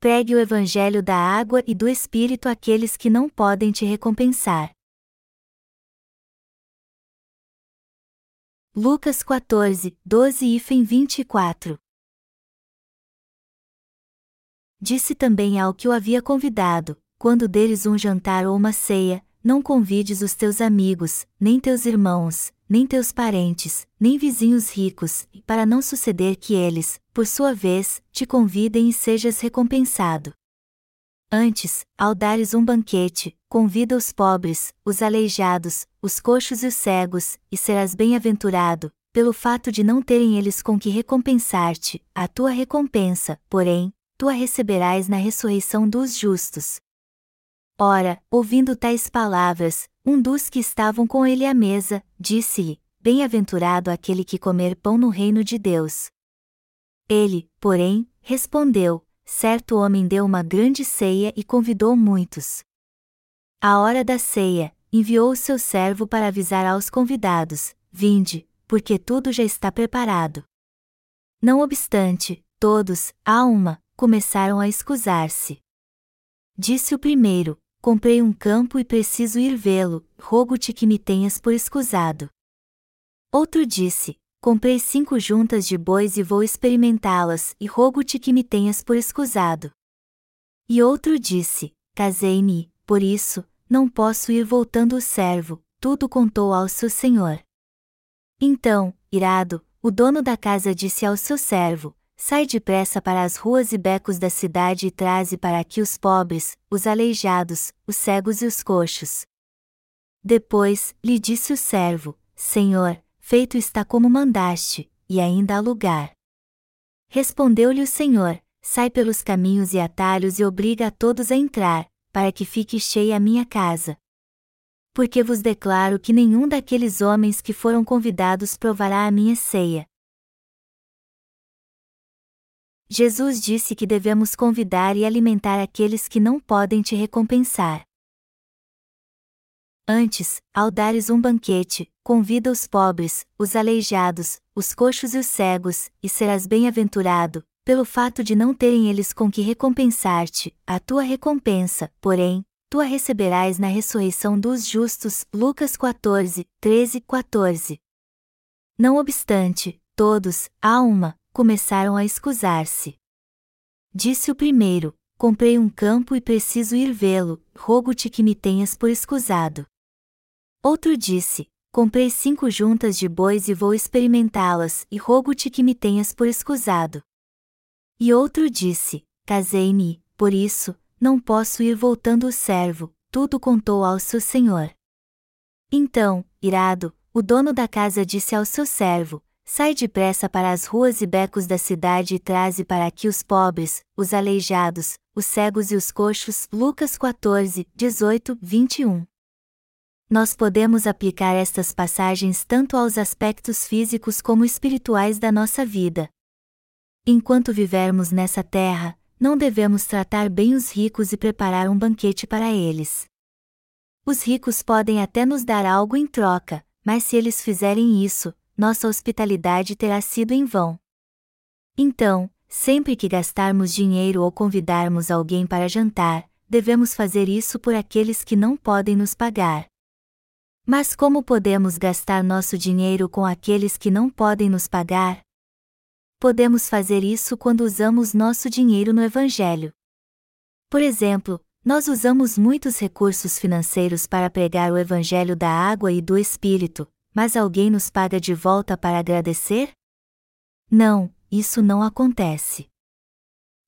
pregue o evangelho da água e do espírito àqueles que não podem te recompensar. Lucas 14, 12 e 24 Disse também ao que o havia convidado: quando deres um jantar ou uma ceia, não convides os teus amigos, nem teus irmãos, nem teus parentes, nem vizinhos ricos, para não suceder que eles, por sua vez, te convidem e sejas recompensado. Antes, ao dares um banquete, convida os pobres, os aleijados, os coxos e os cegos, e serás bem-aventurado, pelo fato de não terem eles com que recompensar-te, a tua recompensa, porém, tu a receberás na ressurreição dos justos. Ora, ouvindo tais palavras, um dos que estavam com ele à mesa, disse-lhe: Bem-aventurado aquele que comer pão no reino de Deus. Ele, porém, respondeu: Certo homem deu uma grande ceia e convidou muitos. À hora da ceia, enviou o seu servo para avisar aos convidados: Vinde, porque tudo já está preparado. Não obstante, todos, a uma, começaram a escusar-se. Disse o primeiro: Comprei um campo e preciso ir vê-lo, rogo-te que me tenhas por escusado. Outro disse: Comprei cinco juntas de bois e vou experimentá-las, e rogo-te que me tenhas por escusado. E outro disse: Casei-me, por isso, não posso ir voltando o servo, tudo contou ao seu senhor. Então, irado, o dono da casa disse ao seu servo: Sai depressa para as ruas e becos da cidade e traze para aqui os pobres, os aleijados, os cegos e os coxos. Depois, lhe disse o servo: Senhor, feito está como mandaste, e ainda há lugar. Respondeu-lhe o Senhor: Sai pelos caminhos e atalhos e obriga a todos a entrar, para que fique cheia a minha casa. Porque vos declaro que nenhum daqueles homens que foram convidados provará a minha ceia. Jesus disse que devemos convidar e alimentar aqueles que não podem te recompensar. Antes, ao dares um banquete, convida os pobres, os aleijados, os coxos e os cegos, e serás bem-aventurado, pelo fato de não terem eles com que recompensar-te, a tua recompensa, porém, tu a receberás na ressurreição dos justos. Lucas 14, 13, 14. Não obstante, todos, a uma, começaram a escusar-se. Disse o primeiro: Comprei um campo e preciso ir vê-lo, rogo-te que me tenhas por escusado. Outro disse: Comprei cinco juntas de bois e vou experimentá-las, e rogo-te que me tenhas por escusado. E outro disse: Casei-me, por isso, não posso ir voltando o servo, tudo contou ao seu senhor. Então, irado, o dono da casa disse ao seu servo: Sai depressa para as ruas e becos da cidade e traze para aqui os pobres, os aleijados, os cegos e os coxos. Lucas 14, 18, 21. Nós podemos aplicar estas passagens tanto aos aspectos físicos como espirituais da nossa vida. Enquanto vivermos nessa terra, não devemos tratar bem os ricos e preparar um banquete para eles. Os ricos podem até nos dar algo em troca, mas se eles fizerem isso, nossa hospitalidade terá sido em vão. Então, sempre que gastarmos dinheiro ou convidarmos alguém para jantar, devemos fazer isso por aqueles que não podem nos pagar. Mas como podemos gastar nosso dinheiro com aqueles que não podem nos pagar? Podemos fazer isso quando usamos nosso dinheiro no Evangelho. Por exemplo, nós usamos muitos recursos financeiros para pregar o Evangelho da água e do Espírito, mas alguém nos paga de volta para agradecer? Não, isso não acontece.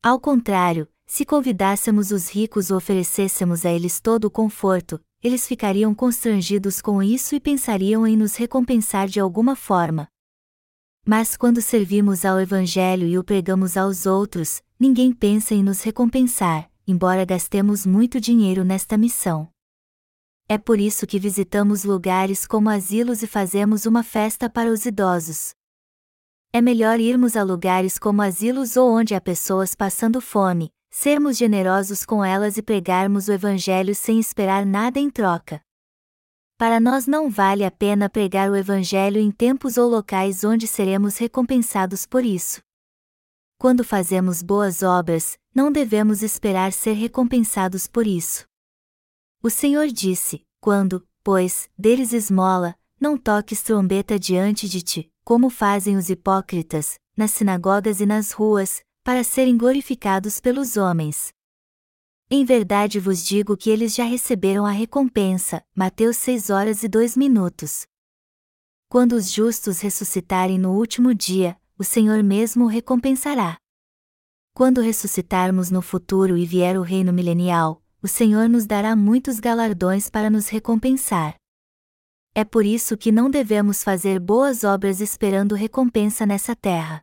Ao contrário, se convidássemos os ricos ou oferecêssemos a eles todo o conforto, eles ficariam constrangidos com isso e pensariam em nos recompensar de alguma forma. Mas quando servimos ao Evangelho e o pregamos aos outros, ninguém pensa em nos recompensar, embora gastemos muito dinheiro nesta missão. É por isso que visitamos lugares como asilos e fazemos uma festa para os idosos. É melhor irmos a lugares como asilos ou onde há pessoas passando fome, sermos generosos com elas e pregarmos o Evangelho sem esperar nada em troca. Para nós não vale a pena pregar o Evangelho em tempos ou locais onde seremos recompensados por isso. Quando fazemos boas obras, não devemos esperar ser recompensados por isso. O Senhor disse: Quando, pois, deles esmola, não toques trombeta diante de ti, como fazem os hipócritas, nas sinagogas e nas ruas, para serem glorificados pelos homens. Em verdade vos digo que eles já receberam a recompensa. Mateus 6 horas e 2 minutos. Quando os justos ressuscitarem no último dia, o Senhor mesmo o recompensará. Quando ressuscitarmos no futuro e vier o reino milenial, o Senhor nos dará muitos galardões para nos recompensar. É por isso que não devemos fazer boas obras esperando recompensa nessa terra.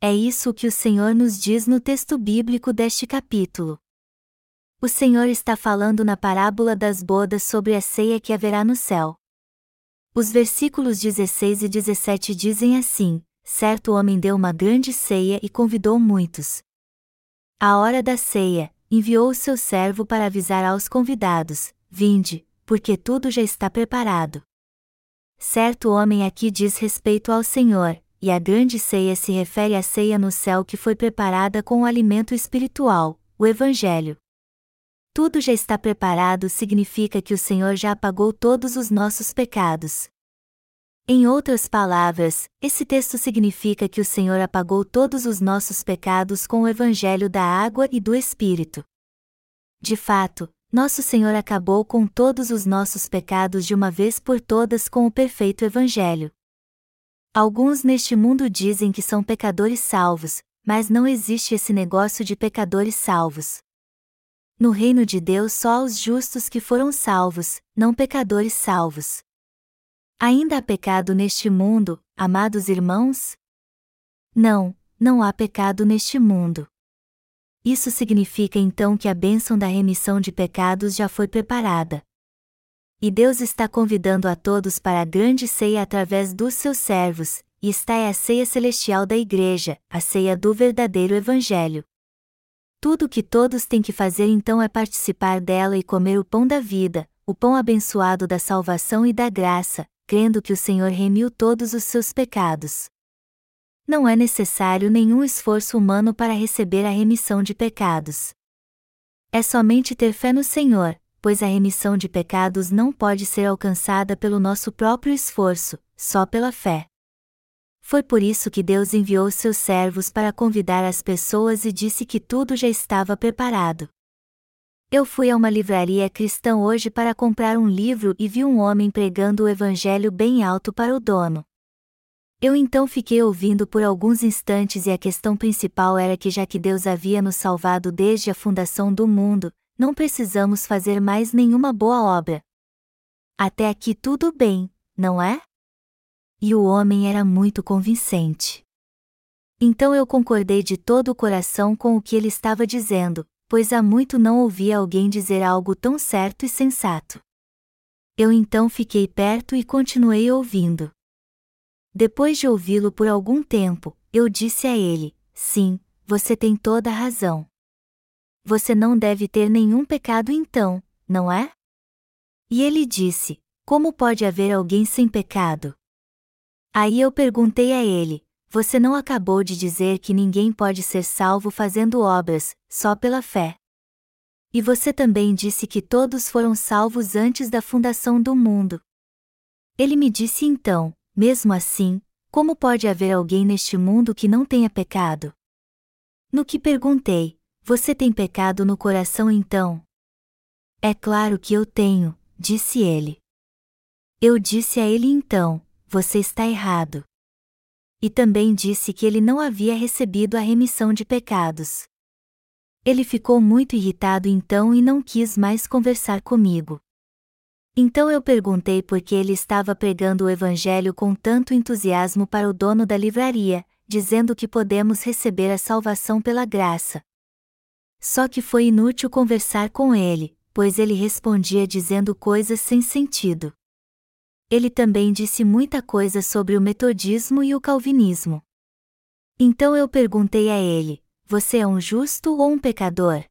É isso que o Senhor nos diz no texto bíblico deste capítulo. O Senhor está falando na parábola das bodas sobre a ceia que haverá no céu. Os versículos 16 e 17 dizem assim: Certo homem deu uma grande ceia e convidou muitos. À hora da ceia, enviou o seu servo para avisar aos convidados: Vinde, porque tudo já está preparado. Certo homem aqui diz respeito ao Senhor, e a grande ceia se refere à ceia no céu que foi preparada com o alimento espiritual, o Evangelho. Tudo já está preparado significa que o Senhor já apagou todos os nossos pecados. Em outras palavras, esse texto significa que o Senhor apagou todos os nossos pecados com o Evangelho da água e do Espírito. De fato, nosso Senhor acabou com todos os nossos pecados de uma vez por todas com o perfeito Evangelho. Alguns neste mundo dizem que são pecadores salvos, mas não existe esse negócio de pecadores salvos. No reino de Deus só os justos que foram salvos, não pecadores salvos. Ainda há pecado neste mundo, amados irmãos? Não, não há pecado neste mundo. Isso significa então que a bênção da remissão de pecados já foi preparada. E Deus está convidando a todos para a grande ceia através dos seus servos, e está é a ceia celestial da Igreja, a ceia do verdadeiro Evangelho. Tudo o que todos têm que fazer então é participar dela e comer o pão da vida, o pão abençoado da salvação e da graça, crendo que o Senhor remiu todos os seus pecados. Não é necessário nenhum esforço humano para receber a remissão de pecados. É somente ter fé no Senhor, pois a remissão de pecados não pode ser alcançada pelo nosso próprio esforço, só pela fé. Foi por isso que Deus enviou seus servos para convidar as pessoas e disse que tudo já estava preparado. Eu fui a uma livraria cristã hoje para comprar um livro e vi um homem pregando o evangelho bem alto para o dono. Eu então fiquei ouvindo por alguns instantes e a questão principal era que já que Deus havia nos salvado desde a fundação do mundo, não precisamos fazer mais nenhuma boa obra. Até aqui tudo bem, não é? e o homem era muito convincente. Então eu concordei de todo o coração com o que ele estava dizendo, pois há muito não ouvia alguém dizer algo tão certo e sensato. Eu então fiquei perto e continuei ouvindo. Depois de ouvi-lo por algum tempo, eu disse a ele: Sim, você tem toda a razão. Você não deve ter nenhum pecado então, não é? E ele disse: Como pode haver alguém sem pecado? Aí eu perguntei a ele: Você não acabou de dizer que ninguém pode ser salvo fazendo obras, só pela fé? E você também disse que todos foram salvos antes da fundação do mundo. Ele me disse então: Mesmo assim, como pode haver alguém neste mundo que não tenha pecado? No que perguntei: Você tem pecado no coração então? É claro que eu tenho, disse ele. Eu disse a ele então: você está errado. E também disse que ele não havia recebido a remissão de pecados. Ele ficou muito irritado então e não quis mais conversar comigo. Então eu perguntei por que ele estava pregando o Evangelho com tanto entusiasmo para o dono da livraria, dizendo que podemos receber a salvação pela graça. Só que foi inútil conversar com ele, pois ele respondia dizendo coisas sem sentido ele também disse muita coisa sobre o metodismo e o calvinismo. Então eu perguntei a ele: Você é um justo ou um pecador?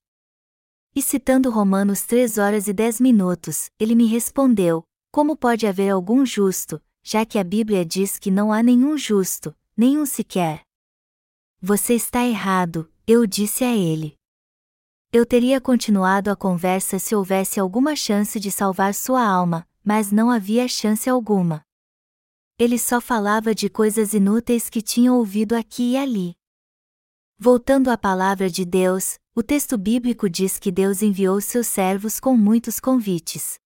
E citando Romanos 3 horas e 10 minutos, ele me respondeu: Como pode haver algum justo, já que a Bíblia diz que não há nenhum justo, nenhum sequer? Você está errado, eu disse a ele. Eu teria continuado a conversa se houvesse alguma chance de salvar sua alma, mas não havia chance alguma. Ele só falava de coisas inúteis que tinham ouvido aqui e ali. Voltando à palavra de Deus, o texto bíblico diz que Deus enviou seus servos com muitos convites.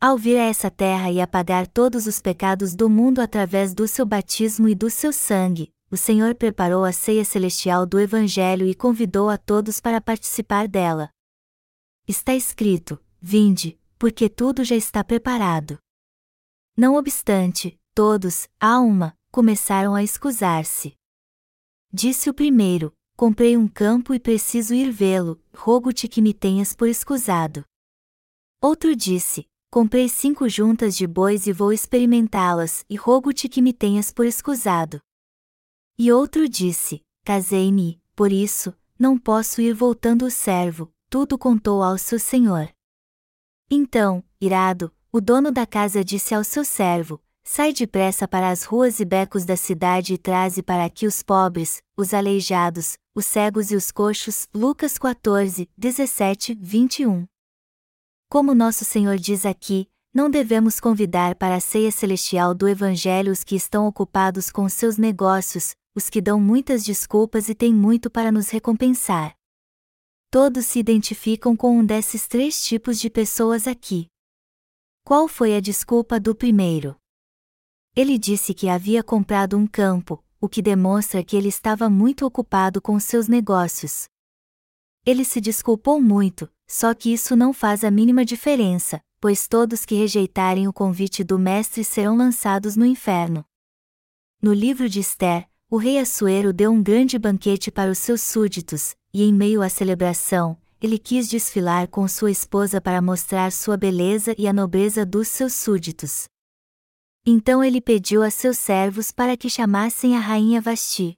Ao vir a essa terra e apagar todos os pecados do mundo através do seu batismo e do seu sangue, o Senhor preparou a ceia celestial do Evangelho e convidou a todos para participar dela. Está escrito: Vinde, porque tudo já está preparado. Não obstante, todos, a uma, começaram a escusar-se. Disse o primeiro: Comprei um campo e preciso ir vê-lo, rogo-te que me tenhas por escusado. Outro disse: Comprei cinco juntas de bois e vou experimentá-las, e rogo-te que me tenhas por escusado. E outro disse: Casei-me, por isso, não posso ir voltando o servo, tudo contou ao seu senhor. Então, irado, o dono da casa disse ao seu servo: Sai depressa para as ruas e becos da cidade e traze para aqui os pobres, os aleijados, os cegos e os coxos. Lucas 14, 17, 21. Como nosso Senhor diz aqui, não devemos convidar para a ceia celestial do Evangelho os que estão ocupados com seus negócios, os que dão muitas desculpas e têm muito para nos recompensar. Todos se identificam com um desses três tipos de pessoas aqui. Qual foi a desculpa do primeiro? Ele disse que havia comprado um campo, o que demonstra que ele estava muito ocupado com seus negócios. Ele se desculpou muito, só que isso não faz a mínima diferença, pois todos que rejeitarem o convite do Mestre serão lançados no inferno. No livro de Esther, o rei Assuero deu um grande banquete para os seus súditos, e em meio à celebração, ele quis desfilar com sua esposa para mostrar sua beleza e a nobreza dos seus súditos. Então ele pediu a seus servos para que chamassem a rainha Vasti.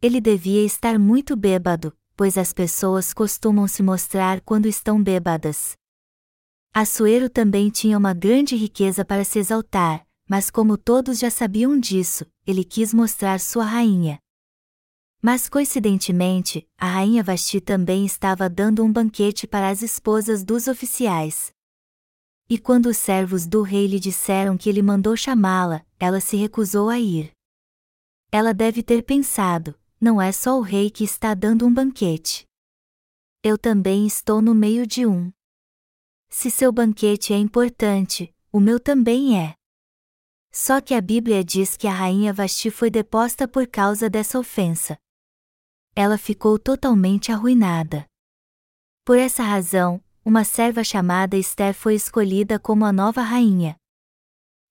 Ele devia estar muito bêbado, pois as pessoas costumam se mostrar quando estão bêbadas. Assuero também tinha uma grande riqueza para se exaltar, mas como todos já sabiam disso, ele quis mostrar sua rainha. Mas coincidentemente, a rainha Vasti também estava dando um banquete para as esposas dos oficiais. E quando os servos do rei lhe disseram que ele mandou chamá-la, ela se recusou a ir. Ela deve ter pensado: não é só o rei que está dando um banquete. Eu também estou no meio de um. Se seu banquete é importante, o meu também é. Só que a Bíblia diz que a rainha Vasti foi deposta por causa dessa ofensa. Ela ficou totalmente arruinada. Por essa razão, uma serva chamada Esther foi escolhida como a nova rainha.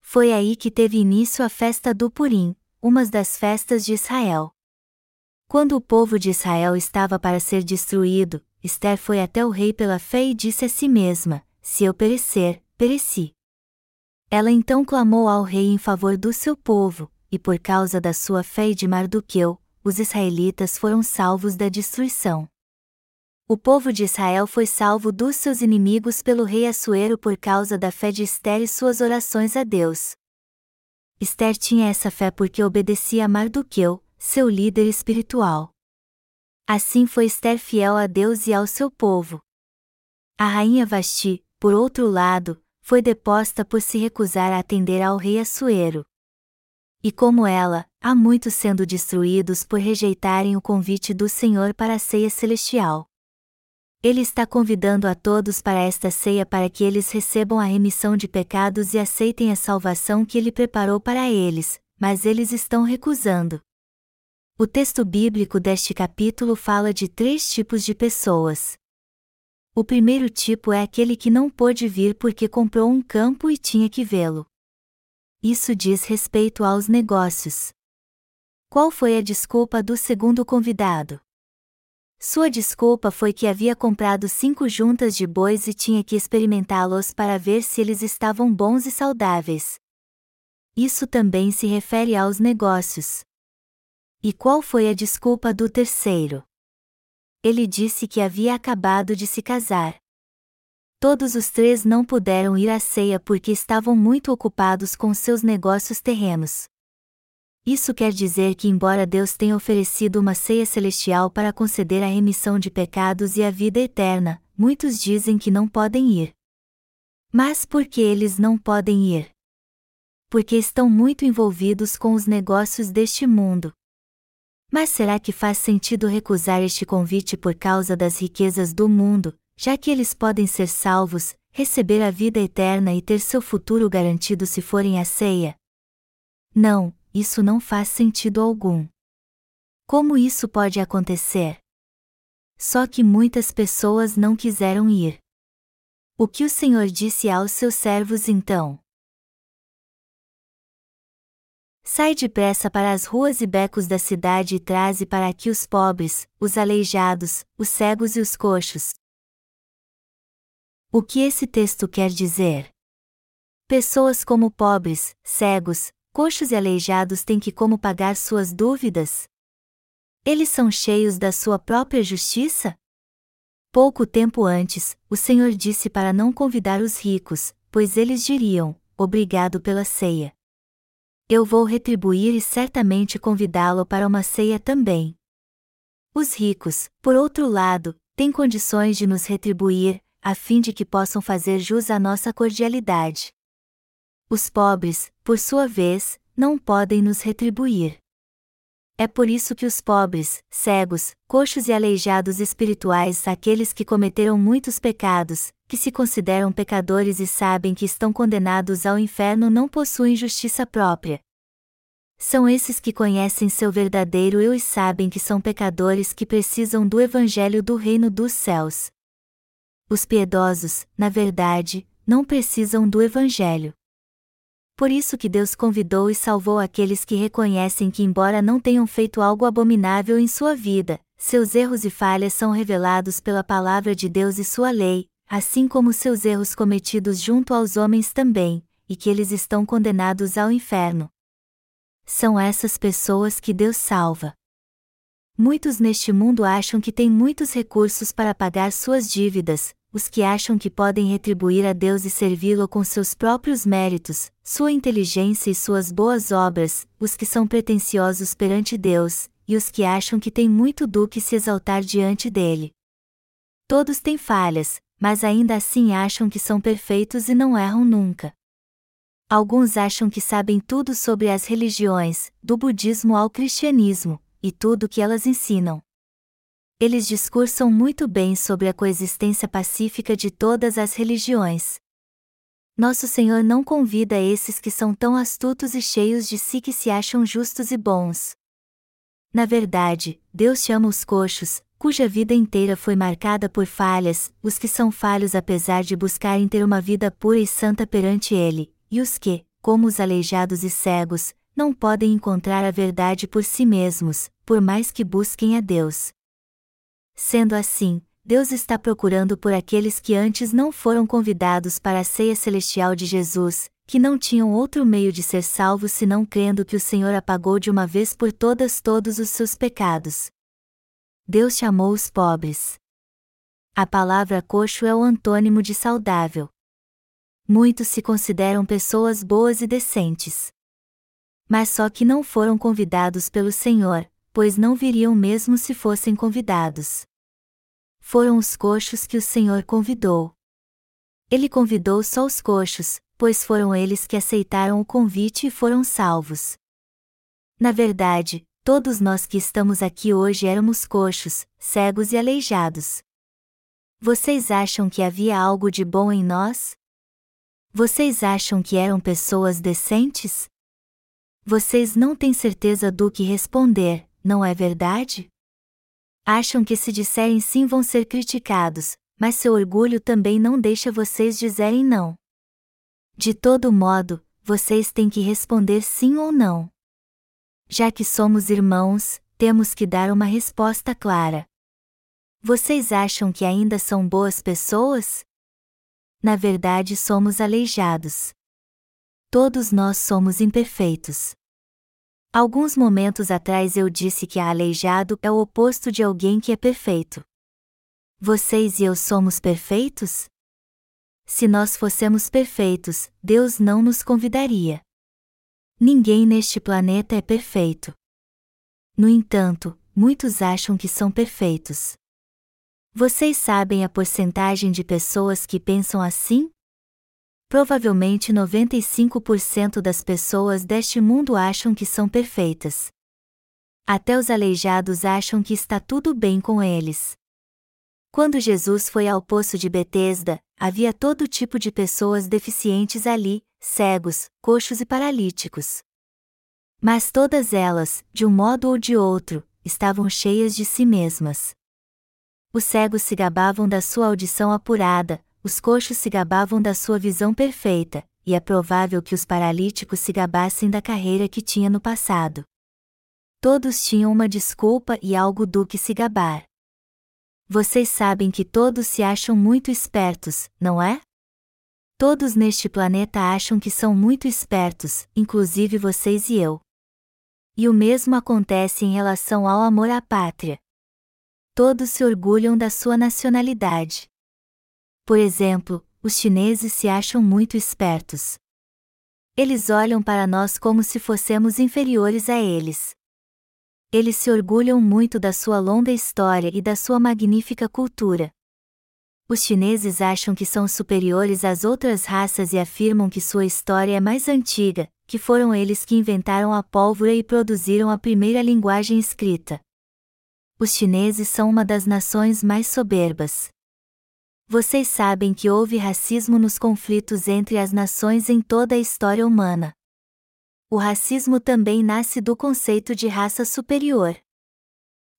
Foi aí que teve início a festa do Purim, uma das festas de Israel. Quando o povo de Israel estava para ser destruído, Esther foi até o rei pela fé e disse a si mesma: Se eu perecer, pereci. Ela então clamou ao rei em favor do seu povo, e por causa da sua fé e de Mardoqueu, os israelitas foram salvos da destruição. O povo de Israel foi salvo dos seus inimigos pelo rei Assuero por causa da fé de Esther e suas orações a Deus. Esther tinha essa fé porque obedecia a Mardoqueu, seu líder espiritual. Assim foi Esther fiel a Deus e ao seu povo. A rainha Vasti, por outro lado, foi deposta por se recusar a atender ao rei Assuero. E como ela, há muitos sendo destruídos por rejeitarem o convite do Senhor para a ceia celestial. Ele está convidando a todos para esta ceia para que eles recebam a remissão de pecados e aceitem a salvação que ele preparou para eles, mas eles estão recusando. O texto bíblico deste capítulo fala de três tipos de pessoas. O primeiro tipo é aquele que não pôde vir porque comprou um campo e tinha que vê-lo. Isso diz respeito aos negócios. Qual foi a desculpa do segundo convidado? Sua desculpa foi que havia comprado cinco juntas de bois e tinha que experimentá-los para ver se eles estavam bons e saudáveis. Isso também se refere aos negócios. E qual foi a desculpa do terceiro? Ele disse que havia acabado de se casar. Todos os três não puderam ir à ceia porque estavam muito ocupados com seus negócios terrenos. Isso quer dizer que, embora Deus tenha oferecido uma ceia celestial para conceder a remissão de pecados e a vida eterna, muitos dizem que não podem ir. Mas por que eles não podem ir? Porque estão muito envolvidos com os negócios deste mundo. Mas será que faz sentido recusar este convite por causa das riquezas do mundo, já que eles podem ser salvos, receber a vida eterna e ter seu futuro garantido se forem à ceia? Não, isso não faz sentido algum. Como isso pode acontecer? Só que muitas pessoas não quiseram ir. O que o Senhor disse aos seus servos então? Sai depressa para as ruas e becos da cidade e traze para aqui os pobres, os aleijados, os cegos e os coxos. O que esse texto quer dizer? Pessoas como pobres, cegos, coxos e aleijados têm que como pagar suas dúvidas? Eles são cheios da sua própria justiça? Pouco tempo antes, o Senhor disse para não convidar os ricos, pois eles diriam: Obrigado pela ceia. Eu vou retribuir e certamente convidá-lo para uma ceia também. Os ricos, por outro lado, têm condições de nos retribuir, a fim de que possam fazer jus à nossa cordialidade. Os pobres, por sua vez, não podem nos retribuir. É por isso que os pobres, cegos, coxos e aleijados espirituais, aqueles que cometeram muitos pecados, que se consideram pecadores e sabem que estão condenados ao inferno, não possuem justiça própria. São esses que conhecem seu verdadeiro eu e sabem que são pecadores que precisam do evangelho do reino dos céus. Os piedosos, na verdade, não precisam do evangelho. Por isso que Deus convidou e salvou aqueles que reconhecem que, embora não tenham feito algo abominável em sua vida, seus erros e falhas são revelados pela palavra de Deus e sua lei, assim como seus erros cometidos junto aos homens também, e que eles estão condenados ao inferno. São essas pessoas que Deus salva. Muitos neste mundo acham que têm muitos recursos para pagar suas dívidas, os que acham que podem retribuir a Deus e servi-lo com seus próprios méritos, sua inteligência e suas boas obras, os que são pretensiosos perante Deus, e os que acham que têm muito do que se exaltar diante dele. Todos têm falhas, mas ainda assim acham que são perfeitos e não erram nunca. Alguns acham que sabem tudo sobre as religiões, do budismo ao cristianismo, e tudo o que elas ensinam. Eles discursam muito bem sobre a coexistência pacífica de todas as religiões. Nosso Senhor não convida esses que são tão astutos e cheios de si que se acham justos e bons. Na verdade, Deus chama os coxos, cuja vida inteira foi marcada por falhas, os que são falhos apesar de buscarem ter uma vida pura e santa perante Ele, e os que, como os aleijados e cegos, não podem encontrar a verdade por si mesmos, por mais que busquem a Deus. Sendo assim, Deus está procurando por aqueles que antes não foram convidados para a ceia celestial de Jesus, que não tinham outro meio de ser salvos senão crendo que o Senhor apagou de uma vez por todas todos os seus pecados. Deus chamou os pobres. A palavra coxo é o antônimo de saudável. Muitos se consideram pessoas boas e decentes. Mas só que não foram convidados pelo Senhor, pois não viriam mesmo se fossem convidados. Foram os coxos que o Senhor convidou. Ele convidou só os coxos, pois foram eles que aceitaram o convite e foram salvos. Na verdade, todos nós que estamos aqui hoje éramos coxos, cegos e aleijados. Vocês acham que havia algo de bom em nós? Vocês acham que eram pessoas decentes? Vocês não têm certeza do que responder, não é verdade? Acham que se disserem sim vão ser criticados, mas seu orgulho também não deixa vocês dizerem não. De todo modo, vocês têm que responder sim ou não. Já que somos irmãos, temos que dar uma resposta clara. Vocês acham que ainda são boas pessoas? Na verdade, somos aleijados. Todos nós somos imperfeitos. Alguns momentos atrás eu disse que a aleijado é o oposto de alguém que é perfeito. Vocês e eu somos perfeitos? Se nós fossemos perfeitos, Deus não nos convidaria. ninguém neste planeta é perfeito. No entanto, muitos acham que são perfeitos. Vocês sabem a porcentagem de pessoas que pensam assim? Provavelmente 95% das pessoas deste mundo acham que são perfeitas. Até os aleijados acham que está tudo bem com eles. Quando Jesus foi ao poço de Betesda, havia todo tipo de pessoas deficientes ali, cegos, coxos e paralíticos. Mas todas elas, de um modo ou de outro, estavam cheias de si mesmas. Os cegos se gabavam da sua audição apurada, os coxos se gabavam da sua visão perfeita, e é provável que os paralíticos se gabassem da carreira que tinha no passado. Todos tinham uma desculpa e algo do que se gabar. Vocês sabem que todos se acham muito espertos, não é? Todos neste planeta acham que são muito espertos, inclusive vocês e eu. E o mesmo acontece em relação ao amor à pátria. Todos se orgulham da sua nacionalidade. Por exemplo, os chineses se acham muito espertos. Eles olham para nós como se fossemos inferiores a eles. Eles se orgulham muito da sua longa história e da sua magnífica cultura. Os chineses acham que são superiores às outras raças e afirmam que sua história é mais antiga, que foram eles que inventaram a pólvora e produziram a primeira linguagem escrita. Os chineses são uma das nações mais soberbas. Vocês sabem que houve racismo nos conflitos entre as nações em toda a história humana. O racismo também nasce do conceito de raça superior.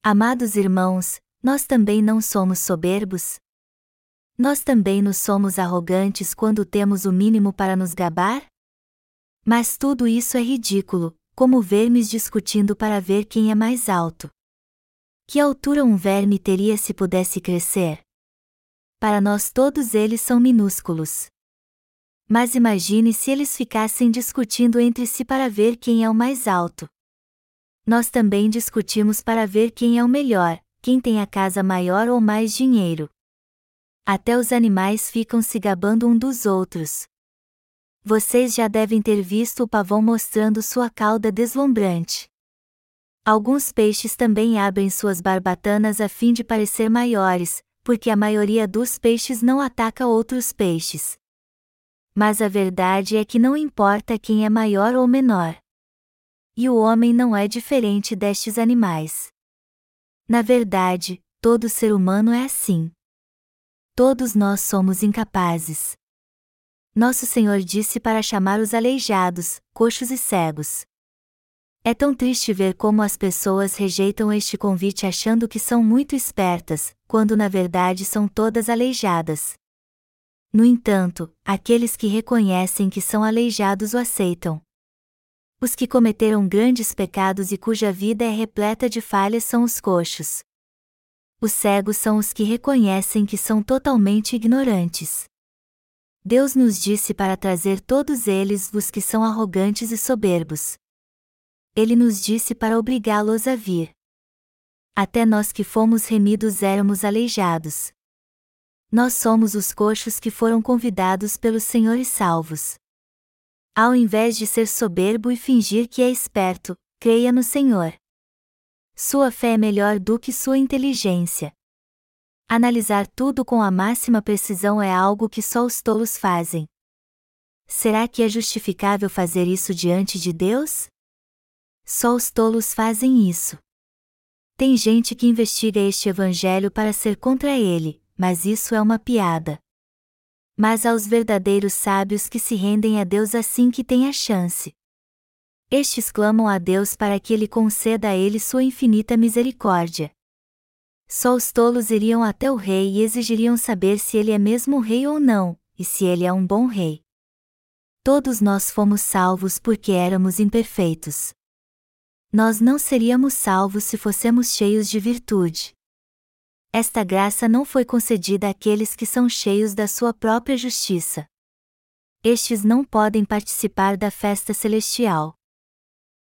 Amados irmãos, nós também não somos soberbos? Nós também nos somos arrogantes quando temos o mínimo para nos gabar? Mas tudo isso é ridículo, como vermes discutindo para ver quem é mais alto. Que altura um verme teria se pudesse crescer? Para nós todos eles são minúsculos. Mas imagine se eles ficassem discutindo entre si para ver quem é o mais alto. Nós também discutimos para ver quem é o melhor, quem tem a casa maior ou mais dinheiro. Até os animais ficam se gabando um dos outros. Vocês já devem ter visto o pavão mostrando sua cauda deslumbrante. Alguns peixes também abrem suas barbatanas a fim de parecer maiores, porque a maioria dos peixes não ataca outros peixes. Mas a verdade é que não importa quem é maior ou menor. E o homem não é diferente destes animais. Na verdade, todo ser humano é assim. Todos nós somos incapazes. Nosso Senhor disse para chamar os aleijados, coxos e cegos. É tão triste ver como as pessoas rejeitam este convite achando que são muito espertas, quando na verdade são todas aleijadas. No entanto, aqueles que reconhecem que são aleijados o aceitam. Os que cometeram grandes pecados e cuja vida é repleta de falhas são os coxos. Os cegos são os que reconhecem que são totalmente ignorantes. Deus nos disse para trazer todos eles os que são arrogantes e soberbos. Ele nos disse para obrigá-los a vir. Até nós que fomos remidos éramos aleijados. Nós somos os coxos que foram convidados pelo Senhor e salvos. Ao invés de ser soberbo e fingir que é esperto, creia no Senhor. Sua fé é melhor do que sua inteligência. Analisar tudo com a máxima precisão é algo que só os tolos fazem. Será que é justificável fazer isso diante de Deus? Só os tolos fazem isso. Tem gente que investiga este evangelho para ser contra ele, mas isso é uma piada. Mas aos verdadeiros sábios que se rendem a Deus assim que têm a chance. Estes clamam a Deus para que Ele conceda a eles sua infinita misericórdia. Só os tolos iriam até o rei e exigiriam saber se ele é mesmo rei ou não, e se ele é um bom rei. Todos nós fomos salvos porque éramos imperfeitos. Nós não seríamos salvos se fossemos cheios de virtude. Esta graça não foi concedida àqueles que são cheios da sua própria justiça. Estes não podem participar da festa celestial.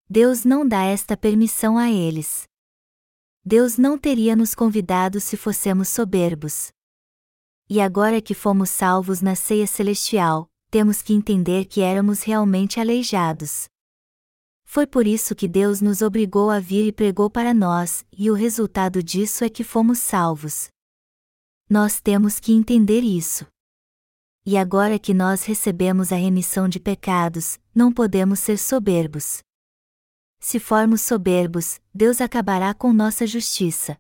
Deus não dá esta permissão a eles. Deus não teria nos convidado se fossemos soberbos. E agora que fomos salvos na ceia celestial, temos que entender que éramos realmente aleijados. Foi por isso que Deus nos obrigou a vir e pregou para nós, e o resultado disso é que fomos salvos. Nós temos que entender isso. E agora que nós recebemos a remissão de pecados, não podemos ser soberbos. Se formos soberbos, Deus acabará com nossa justiça.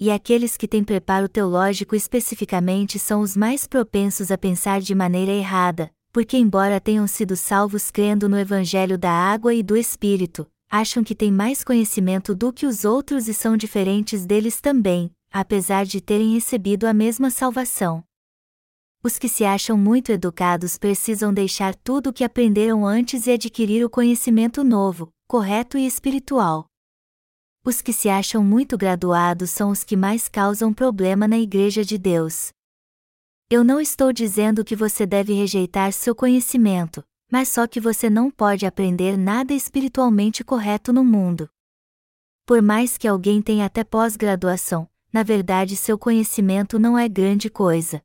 E aqueles que têm preparo teológico especificamente são os mais propensos a pensar de maneira errada, porque, embora tenham sido salvos crendo no Evangelho da água e do Espírito, acham que têm mais conhecimento do que os outros e são diferentes deles também, apesar de terem recebido a mesma salvação. Os que se acham muito educados precisam deixar tudo o que aprenderam antes e adquirir o conhecimento novo, correto e espiritual. Os que se acham muito graduados são os que mais causam problema na Igreja de Deus. Eu não estou dizendo que você deve rejeitar seu conhecimento, mas só que você não pode aprender nada espiritualmente correto no mundo. Por mais que alguém tenha até pós-graduação, na verdade seu conhecimento não é grande coisa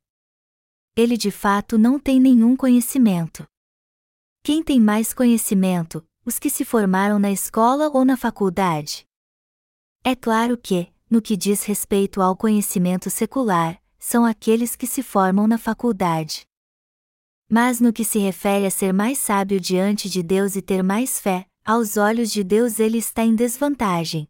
ele de fato não tem nenhum conhecimento. Quem tem mais conhecimento, os que se formaram na escola ou na faculdade? É claro que, no que diz respeito ao conhecimento secular, são aqueles que se formam na faculdade. Mas no que se refere a ser mais sábio diante de Deus e ter mais fé, aos olhos de Deus ele está em desvantagem.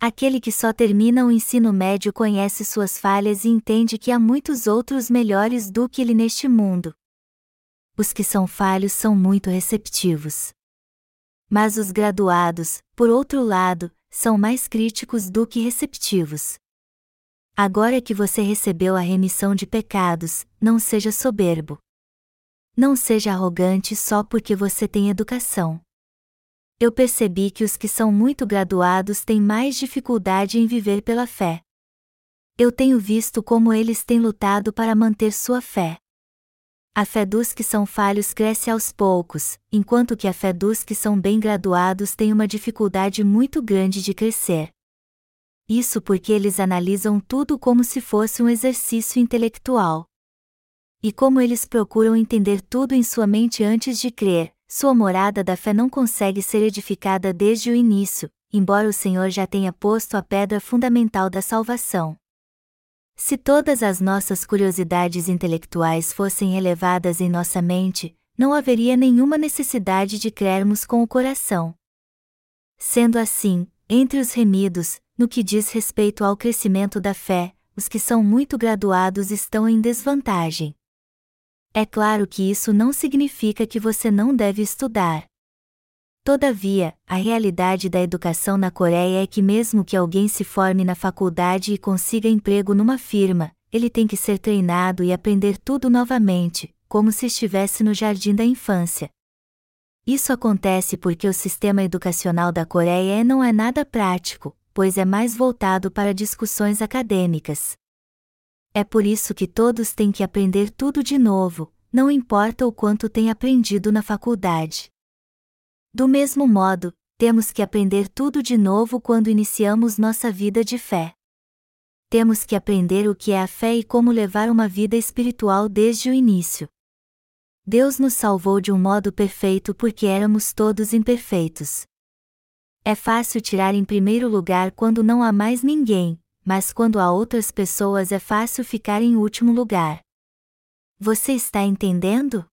Aquele que só termina o ensino médio conhece suas falhas e entende que há muitos outros melhores do que ele neste mundo. Os que são falhos são muito receptivos. Mas os graduados, por outro lado, são mais críticos do que receptivos. Agora que você recebeu a remissão de pecados, não seja soberbo. Não seja arrogante só porque você tem educação eu percebi que os que são muito graduados têm mais dificuldade em viver pela fé. Eu tenho visto como eles têm lutado para manter sua fé. A fé dos que são falhos cresce aos poucos, enquanto que a fé dos que são bem graduados tem uma dificuldade muito grande de crescer. Isso porque eles analisam tudo como se fosse um exercício intelectual. E como eles procuram entender tudo em sua mente antes de crer, sua morada da fé não consegue ser edificada desde o início, embora o Senhor já tenha posto a pedra fundamental da salvação. Se todas as nossas curiosidades intelectuais fossem elevadas em nossa mente, não haveria nenhuma necessidade de crermos com o coração. Sendo assim, entre os remidos, no que diz respeito ao crescimento da fé, os que são muito graduados estão em desvantagem. É claro que isso não significa que você não deve estudar. Todavia, a realidade da educação na Coreia é que, mesmo que alguém se forme na faculdade e consiga emprego numa firma, ele tem que ser treinado e aprender tudo novamente, como se estivesse no jardim da infância. Isso acontece porque o sistema educacional da Coreia não é nada prático, pois é mais voltado para discussões acadêmicas. É por isso que todos têm que aprender tudo de novo, não importa o quanto têm aprendido na faculdade. Do mesmo modo, temos que aprender tudo de novo quando iniciamos nossa vida de fé. Temos que aprender o que é a fé e como levar uma vida espiritual desde o início. Deus nos salvou de um modo perfeito porque éramos todos imperfeitos. É fácil tirar em primeiro lugar quando não há mais ninguém, mas quando há outras pessoas é fácil ficar em último lugar. Você está entendendo?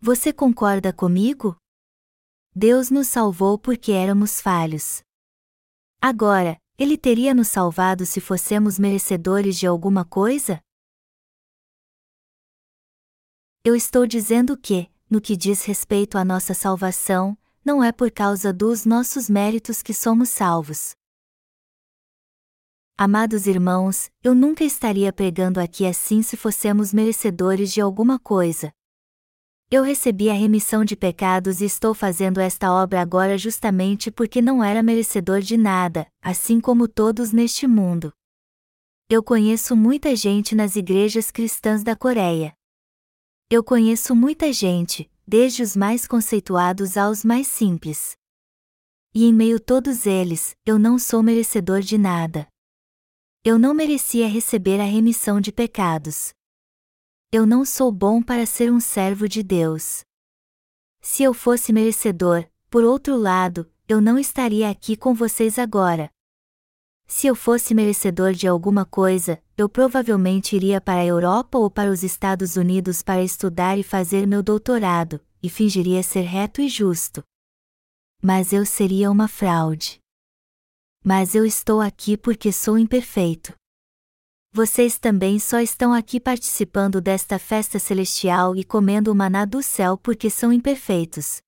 Você concorda comigo? Deus nos salvou porque éramos falhos. Agora, Ele teria nos salvado se fossemos merecedores de alguma coisa? Eu estou dizendo que, no que diz respeito à nossa salvação, não é por causa dos nossos méritos que somos salvos. Amados irmãos, eu nunca estaria pregando aqui assim se fossemos merecedores de alguma coisa. Eu recebi a remissão de pecados e estou fazendo esta obra agora justamente porque não era merecedor de nada, assim como todos neste mundo. Eu conheço muita gente nas igrejas cristãs da Coreia. Eu conheço muita gente, desde os mais conceituados aos mais simples. E em meio todos eles, eu não sou merecedor de nada. Eu não merecia receber a remissão de pecados. Eu não sou bom para ser um servo de Deus. Se eu fosse merecedor, Por outro lado, eu não estaria aqui com vocês agora. Se eu fosse merecedor de alguma coisa, eu provavelmente iria para a Europa ou para os Estados Unidos para estudar e fazer meu doutorado, e fingiria ser reto e justo. Mas eu seria uma fraude. Mas eu estou aqui porque sou imperfeito. Vocês também só estão aqui participando desta festa celestial e comendo o maná do céu porque são imperfeitos.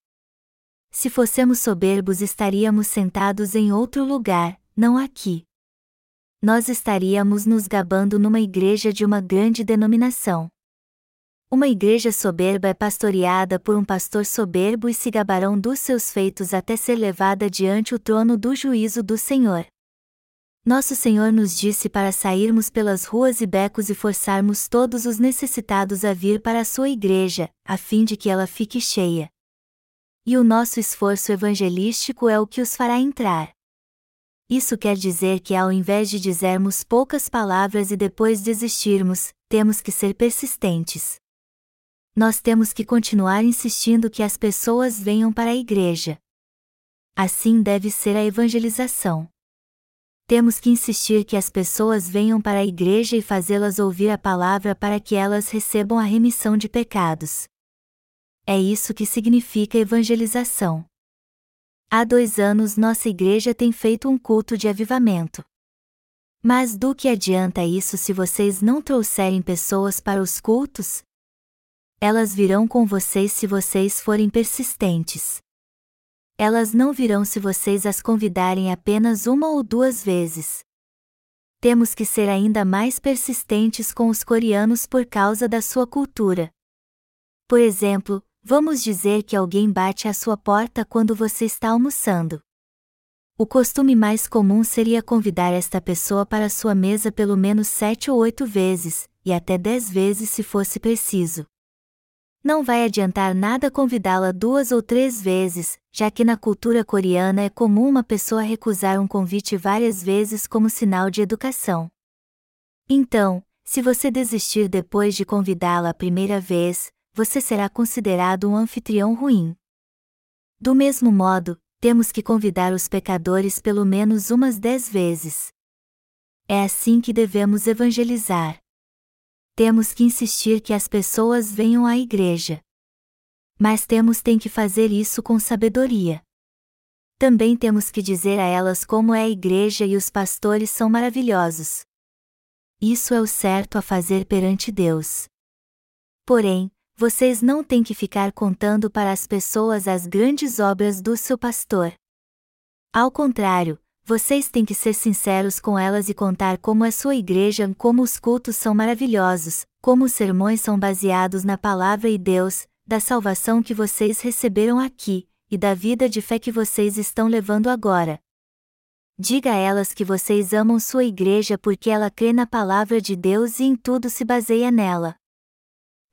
Se fossemos soberbos, estaríamos sentados em outro lugar, não aqui. Nós estaríamos nos gabando numa igreja de uma grande denominação. Uma igreja soberba é pastoreada por um pastor soberbo e se gabarão dos seus feitos até ser levada diante o trono do juízo do Senhor. Nosso Senhor nos disse para sairmos pelas ruas e becos e forçarmos todos os necessitados a vir para a sua igreja, a fim de que ela fique cheia. E o nosso esforço evangelístico é o que os fará entrar. Isso quer dizer que ao invés de dizermos poucas palavras e depois desistirmos, temos que ser persistentes nós temos que continuar insistindo que as pessoas venham para a igreja. Assim deve ser a evangelização. Temos que insistir que as pessoas venham para a igreja e fazê-las ouvir a palavra para que elas recebam a remissão de pecados. É isso que significa evangelização. Há dois anos nossa igreja tem feito um culto de avivamento. Mas do que adianta isso se vocês não trouxerem pessoas para os cultos? elas virão com vocês se vocês forem persistentes. Elas não virão se vocês as convidarem apenas uma ou duas vezes. Temos que ser ainda mais persistentes com os coreanos por causa da sua cultura. Por exemplo, vamos dizer que alguém bate à sua porta quando você está almoçando. O costume mais comum seria convidar esta pessoa para sua mesa pelo menos sete ou oito vezes, e até dez vezes se fosse preciso. Não vai adiantar nada convidá-la duas ou três vezes, já que na cultura coreana é comum uma pessoa recusar um convite várias vezes como sinal de educação. Então, se você desistir depois de convidá-la a primeira vez, você será considerado um anfitrião ruim. Do mesmo modo, temos que convidar os pecadores pelo menos umas dez vezes. É assim que devemos evangelizar temos que insistir que as pessoas venham à igreja. Mas temos tem que fazer isso com sabedoria. Também temos que dizer a elas como é a igreja e os pastores são maravilhosos. Isso é o certo a fazer perante Deus. Porém, vocês não têm que ficar contando para as pessoas as grandes obras do seu pastor. Ao contrário, vocês têm que ser sinceros com elas e contar como é sua igreja, como os cultos são maravilhosos, como os sermões são baseados na palavra e Deus, da salvação que vocês receberam aqui, e da vida de fé que vocês estão levando agora. Diga a elas que vocês amam sua igreja porque ela crê na palavra de Deus e em tudo se baseia nela.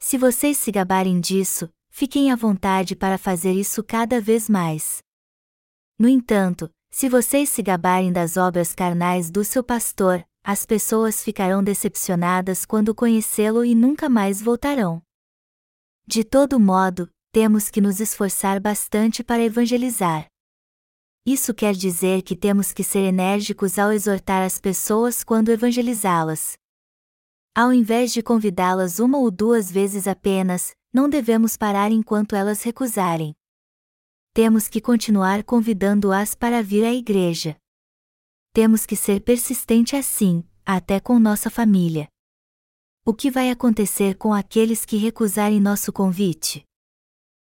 Se vocês se gabarem disso, fiquem à vontade para fazer isso cada vez mais. No entanto, se vocês se gabarem das obras carnais do seu pastor, as pessoas ficarão decepcionadas quando conhecê-lo e nunca mais voltarão. De todo modo, temos que nos esforçar bastante para evangelizar. Isso quer dizer que temos que ser enérgicos ao exortar as pessoas quando evangelizá-las. Ao invés de convidá-las uma ou duas vezes apenas, não devemos parar enquanto elas recusarem temos que continuar convidando-as para vir à igreja. Temos que ser persistente assim, até com nossa família. O que vai acontecer com aqueles que recusarem nosso convite?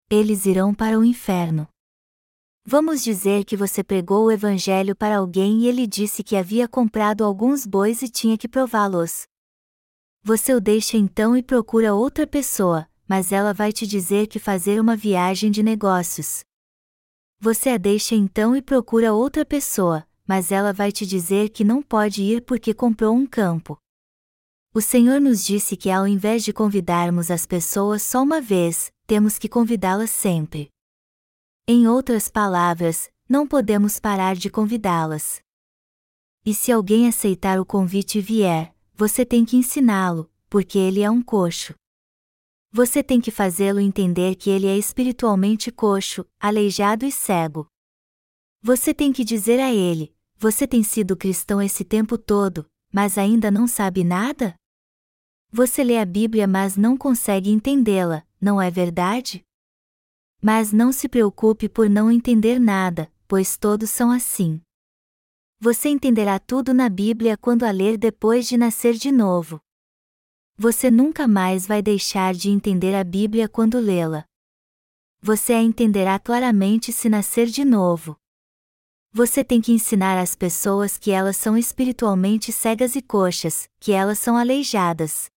Eles irão para o inferno. Vamos dizer que você pregou o evangelho para alguém e ele disse que havia comprado alguns bois e tinha que prová-los. Você o deixa então e procura outra pessoa, mas ela vai te dizer que fazer uma viagem de negócios, você a deixa então e procura outra pessoa, mas ela vai te dizer que não pode ir porque comprou um campo. O Senhor nos disse que ao invés de convidarmos as pessoas só uma vez, temos que convidá-las sempre. Em outras palavras, não podemos parar de convidá-las. E se alguém aceitar o convite e vier, você tem que ensiná-lo, porque ele é um coxo. Você tem que fazê-lo entender que ele é espiritualmente coxo, aleijado e cego. Você tem que dizer a ele: Você tem sido cristão esse tempo todo, mas ainda não sabe nada? Você lê a Bíblia, mas não consegue entendê-la, não é verdade? Mas não se preocupe por não entender nada, pois todos são assim. Você entenderá tudo na Bíblia quando a ler depois de nascer de novo. Você nunca mais vai deixar de entender a Bíblia quando lê-la. Você a entenderá claramente se nascer de novo. Você tem que ensinar às pessoas que elas são espiritualmente cegas e coxas, que elas são aleijadas.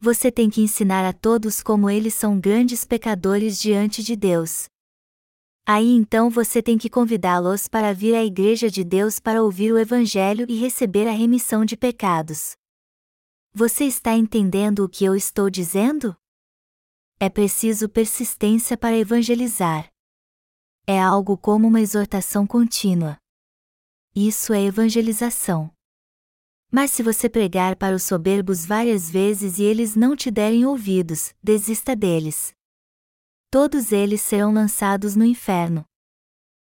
Você tem que ensinar a todos como eles são grandes pecadores diante de Deus. Aí então você tem que convidá-los para vir à Igreja de Deus para ouvir o Evangelho e receber a remissão de pecados. Você está entendendo o que eu estou dizendo? É preciso persistência para evangelizar é algo como uma exortação contínua. Isso é evangelização. Mas se você pregar para os soberbos várias vezes e eles não te derem ouvidos, desista deles. Todos eles serão lançados no inferno.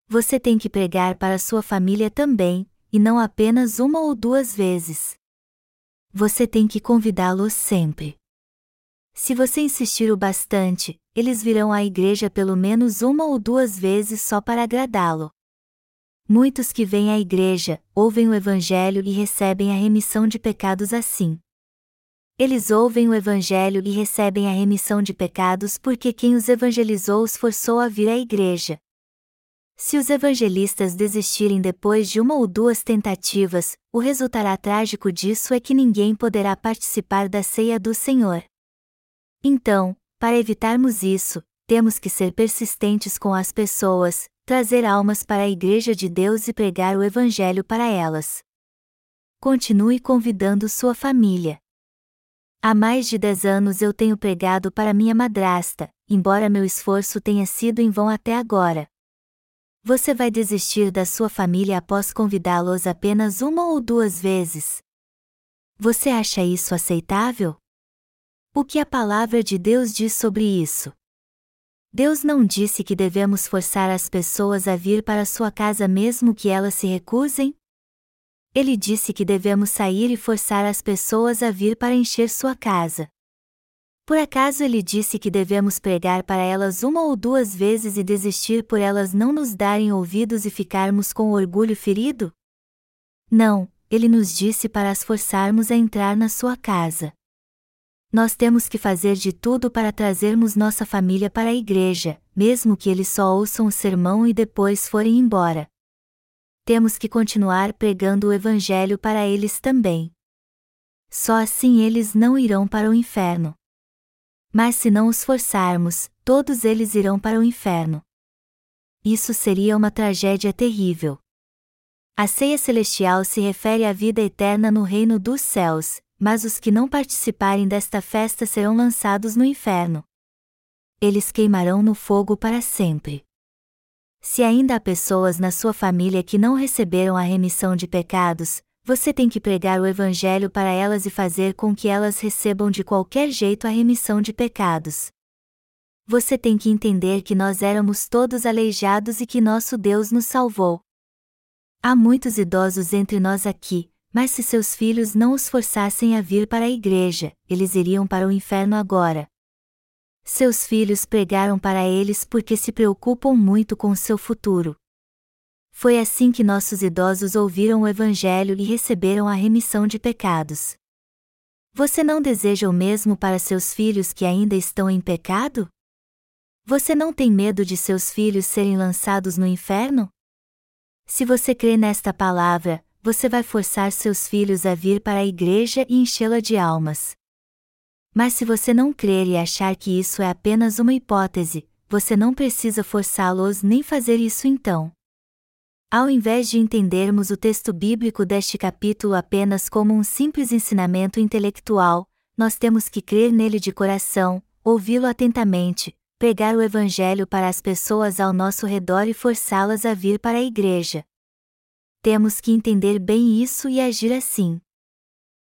Você tem que pregar para sua família também, e não apenas uma ou duas vezes. Você tem que convidá-los sempre. Se você insistir o bastante, eles virão à igreja pelo menos uma ou duas vezes só para agradá-lo. Muitos que vêm à igreja, ouvem o Evangelho e recebem a remissão de pecados assim. Eles ouvem o Evangelho e recebem a remissão de pecados porque quem os evangelizou os forçou a vir à igreja. Se os evangelistas desistirem depois de uma ou duas tentativas, o resultado trágico disso é que ninguém poderá participar da ceia do Senhor. Então, para evitarmos isso, temos que ser persistentes com as pessoas, trazer almas para a Igreja de Deus e pregar o Evangelho para elas. Continue convidando sua família. Há mais de dez anos eu tenho pregado para minha madrasta, embora meu esforço tenha sido em vão até agora. Você vai desistir da sua família após convidá-los apenas uma ou duas vezes? Você acha isso aceitável? O que a palavra de Deus diz sobre isso? Deus não disse que devemos forçar as pessoas a vir para sua casa mesmo que elas se recusem? Ele disse que devemos sair e forçar as pessoas a vir para encher sua casa. Por acaso ele disse que devemos pregar para elas uma ou duas vezes e desistir por elas não nos darem ouvidos e ficarmos com o orgulho ferido? Não, ele nos disse para as forçarmos a entrar na sua casa nós temos que fazer de tudo para trazermos nossa família para a igreja, mesmo que eles só ouçam o sermão e depois forem embora. Temos que continuar pregando o Evangelho para eles também. Só assim eles não irão para o inferno. Mas se não os forçarmos, todos eles irão para o inferno. Isso seria uma tragédia terrível. A ceia celestial se refere à vida eterna no reino dos céus, mas os que não participarem desta festa serão lançados no inferno. Eles queimarão no fogo para sempre. Se ainda há pessoas na sua família que não receberam a remissão de pecados, você tem que pregar o Evangelho para elas e fazer com que elas recebam de qualquer jeito a remissão de pecados. Você tem que entender que nós éramos todos aleijados e que nosso Deus nos salvou. Há muitos idosos entre nós aqui, mas se seus filhos não os forçassem a vir para a igreja, eles iriam para o inferno agora. Seus filhos pregaram para eles porque se preocupam muito com seu futuro. Foi assim que nossos idosos ouviram o Evangelho e receberam a remissão de pecados. Você não deseja o mesmo para seus filhos que ainda estão em pecado? Você não tem medo de seus filhos serem lançados no inferno? Se você crê nesta palavra, você vai forçar seus filhos a vir para a igreja e enchê-la de almas. Mas se você não crer e achar que isso é apenas uma hipótese, você não precisa forçá-los nem fazer isso então. Ao invés de entendermos o texto bíblico deste capítulo apenas como um simples ensinamento intelectual, nós temos que crer nele de coração, ouvi-lo atentamente, pregar o Evangelho para as pessoas ao nosso redor e forçá-las a vir para a igreja temos que entender bem isso e agir assim.